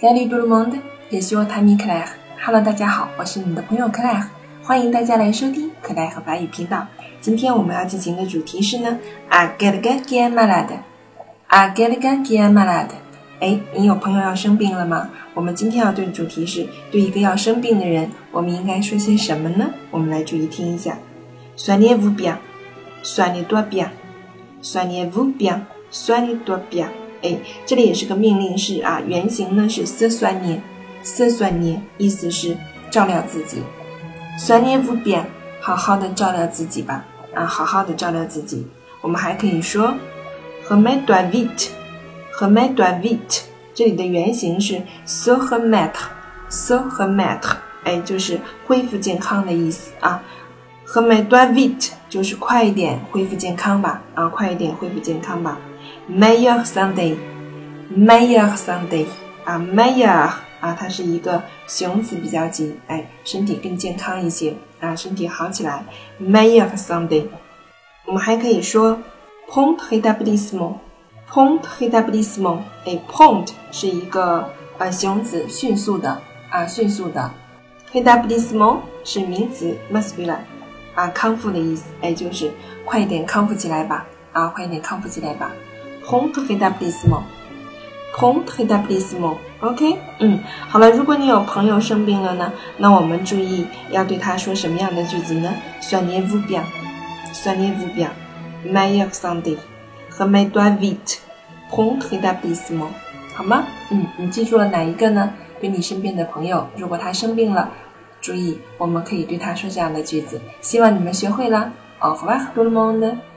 Salut tout le monde, je suis votre ami Claire. Hello，大家好，我是你的朋友 Claire，欢迎大家来收听 Claire 和法语频道。今天我们要进行的主题是呢，A quelqu'un qui est malade？A quelqu'un qui est malade？哎，你有朋友要生病了吗？我们今天要对的主题是对一个要生病的人，我们应该说些什么呢？我们来注意听一下，Soignez-vous bien，Soignez-toi bien，Soignez-vous bien，Soignez-toi bien。哎，这里也是个命令式啊，原型呢是 self-ni，self-ni，意思是照料自己，self-ni，好好的照料自己吧啊，好好的照料自己。我们还可以说 homa-davit，homa-davit，这里的原型是 so 和 mat，so 和 mat，哎，就是恢复健康的意思啊。和 my doit vite 就是快一点恢复健康吧，啊，快一点恢复健康吧。Meilleur Sunday，Meilleur Sunday 啊，Meilleur 啊，它是一个形容词比较级，哎，身体更健康一些啊，身体好起来。Meilleur Sunday，我们还可以说 Prompt rétablissement，Prompt rétablissement，哎，point 是一个呃形容词，迅速的啊，迅速的。Rétablissement 是名词，masculine 啊，康复的意思，哎，就是快一点康复起来吧，啊，快一点康复起来吧。Prompt rétablissement，prompt rétablissement，OK，嗯，好了，如果你有朋友生病了呢，那我们注意要对他说什么样的句子呢？Soignez-vous bien，Soignez-vous bien，Meilleur santé 和 Meilleur vite，prompt rétablissement，好吗？嗯，你记住了哪一个呢？对你身边的朋友，如果他生病了，注意我们可以对他说这样的句子。希望你们学会了。Au revoir tout le monde。